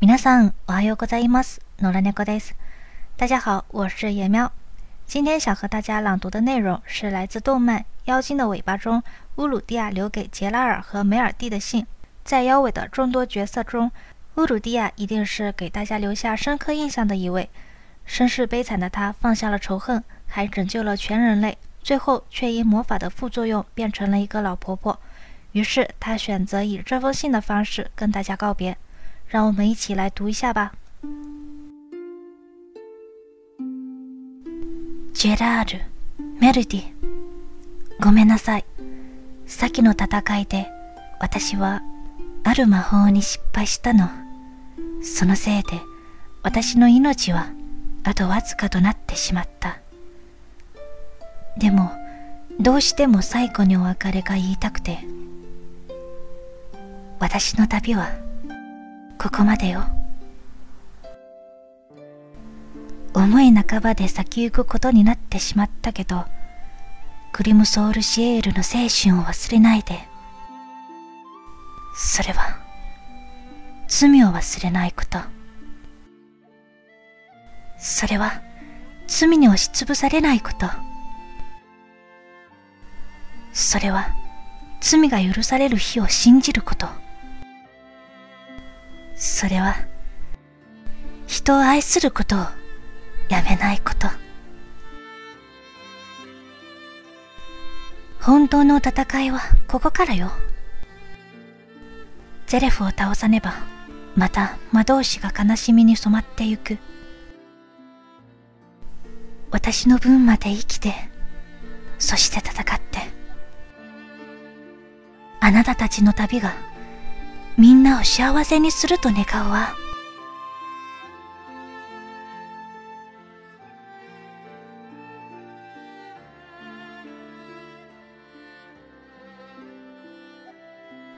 皆さん、おはようございます。野良猫です。大家好，我是野喵。今天想和大家朗读的内容是来自动漫《妖精的尾巴》中乌鲁蒂亚留给杰拉尔和梅尔蒂的信。在妖尾的众多角色中，乌鲁蒂亚一定是给大家留下深刻印象的一位。身世悲惨的他放下了仇恨，还拯救了全人类，最后却因魔法的副作用变成了一个老婆婆。于是他选择以这封信的方式跟大家告别。 让我们一起来读一下吧。ジェラール、メルディ、ごめんなさい。先の戦いで私はある魔法に失敗したの。そのせいで私の命はあとわずかとなってしまった。でもどうしても最後にお別れが言いたくて。私の旅はここまでよ。思い半ばで先行くことになってしまったけど、クリムソールシエールの精神を忘れないで。それは、罪を忘れないこと。それは、罪に押しつぶされないこと。それは、罪が許される日を信じること。それは、人を愛することをやめないこと。本当の戦いはここからよ。ゼレフを倒さねば、また魔導士が悲しみに染まってゆく。私の分まで生きて、そして戦って。あなたたちの旅がみんなを幸せにすると願うわ。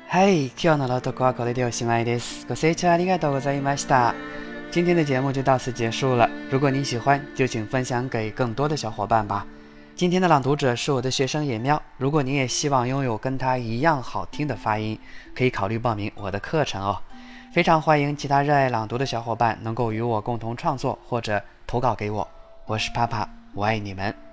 はい、今日の朗読はこれでおしまいです。ご清聴ありがとうございました。今天的节目就到此结束了。如果您喜欢，就请分享给更多的小伙伴吧。今天的朗读者是我的学生野喵。如果您也希望拥有跟他一样好听的发音，可以考虑报名我的课程哦。非常欢迎其他热爱朗读的小伙伴能够与我共同创作或者投稿给我。我是帕帕，我爱你们。